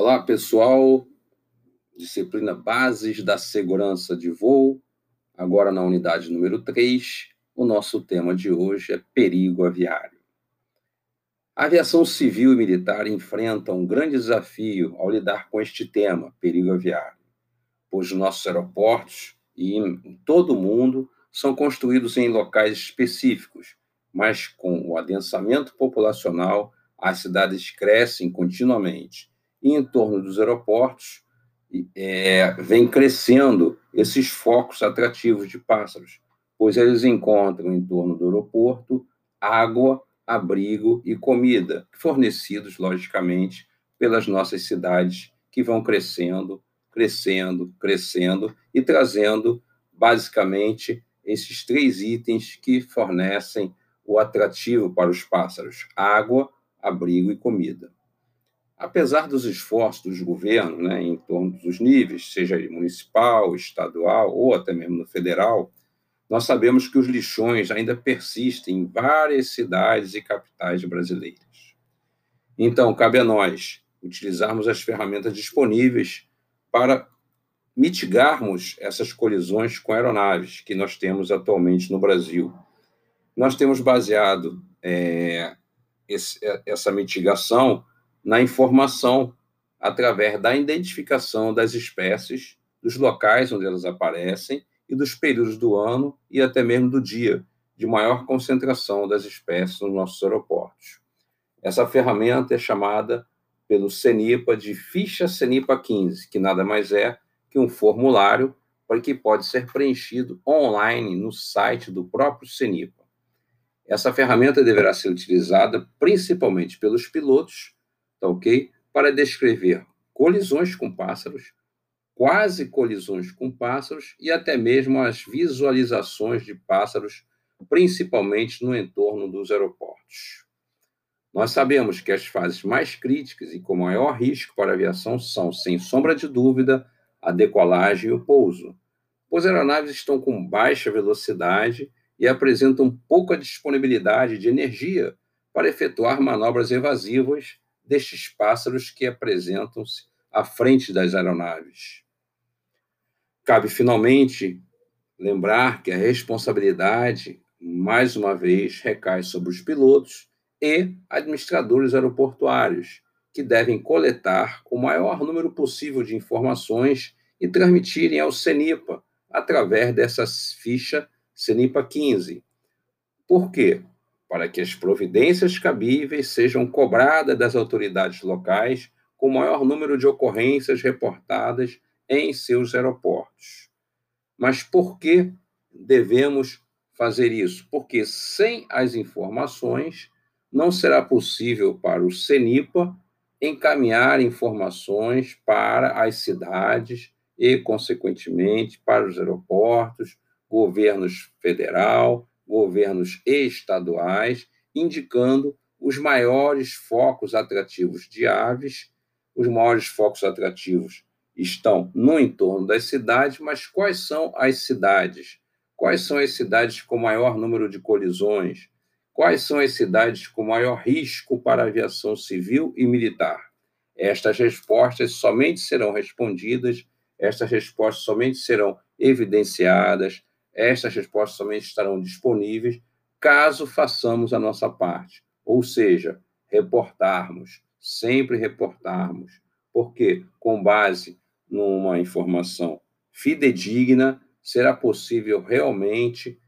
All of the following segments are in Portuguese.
Olá, pessoal. Disciplina Bases da Segurança de Voo, agora na unidade número 3. O nosso tema de hoje é perigo aviário. A aviação civil e militar enfrenta um grande desafio ao lidar com este tema, perigo aviário, pois nossos aeroportos e em todo o mundo são construídos em locais específicos, mas com o adensamento populacional, as cidades crescem continuamente. Em torno dos aeroportos, é, vem crescendo esses focos atrativos de pássaros, pois eles encontram em torno do aeroporto água, abrigo e comida, fornecidos, logicamente, pelas nossas cidades, que vão crescendo, crescendo, crescendo e trazendo, basicamente, esses três itens que fornecem o atrativo para os pássaros: água, abrigo e comida. Apesar dos esforços dos governos né, em torno dos níveis, seja municipal, estadual ou até mesmo no federal, nós sabemos que os lixões ainda persistem em várias cidades e capitais brasileiras. Então, cabe a nós utilizarmos as ferramentas disponíveis para mitigarmos essas colisões com aeronaves que nós temos atualmente no Brasil. Nós temos baseado é, esse, essa mitigação na informação através da identificação das espécies, dos locais onde elas aparecem e dos períodos do ano e até mesmo do dia de maior concentração das espécies nos nossos aeroportos. Essa ferramenta é chamada pelo CENIPA de ficha CENIPA 15, que nada mais é que um formulário para que pode ser preenchido online no site do próprio CENIPA. Essa ferramenta deverá ser utilizada principalmente pelos pilotos, tá ok? Para descrever colisões com pássaros, quase colisões com pássaros e até mesmo as visualizações de pássaros, principalmente no entorno dos aeroportos. Nós sabemos que as fases mais críticas e com maior risco para a aviação são, sem sombra de dúvida, a decolagem e o pouso, pois aeronaves estão com baixa velocidade e apresentam pouca disponibilidade de energia para efetuar manobras evasivas destes pássaros que apresentam-se à frente das aeronaves. Cabe finalmente lembrar que a responsabilidade, mais uma vez, recai sobre os pilotos e administradores aeroportuários, que devem coletar o maior número possível de informações e transmitirem ao CENIPA através dessa ficha CENIPA 15. Por quê? Para que as providências cabíveis sejam cobradas das autoridades locais com o maior número de ocorrências reportadas em seus aeroportos. Mas por que devemos fazer isso? Porque sem as informações não será possível para o CENIPA encaminhar informações para as cidades e, consequentemente, para os aeroportos, governos federal, governos estaduais, indicando os maiores focos atrativos de aves. Os maiores focos atrativos estão no entorno das cidades, mas quais são as cidades? Quais são as cidades com maior número de colisões? Quais são as cidades com maior risco para a aviação civil e militar? Estas respostas somente serão respondidas, estas respostas somente serão evidenciadas, estas respostas somente estarão disponíveis caso façamos a nossa parte, ou seja, reportarmos, sempre reportarmos, porque com base numa informação fidedigna será possível realmente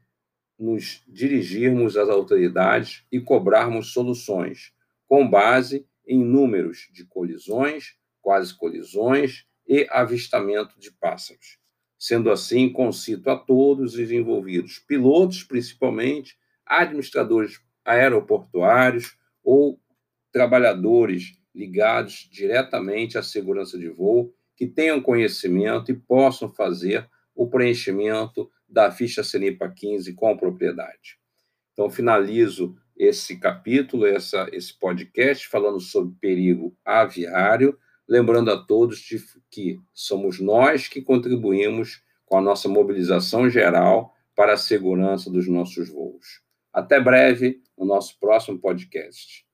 nos dirigirmos às autoridades e cobrarmos soluções com base em números de colisões, quase colisões e avistamento de pássaros. Sendo assim, concito a todos os envolvidos, pilotos principalmente, administradores aeroportuários ou trabalhadores ligados diretamente à segurança de voo, que tenham conhecimento e possam fazer o preenchimento da ficha CENIPA 15 com propriedade. Então, finalizo esse capítulo, essa, esse podcast, falando sobre perigo aviário, lembrando a todos de que somos nós que contribuímos com a nossa mobilização geral para a segurança dos nossos voos. Até breve no nosso próximo podcast.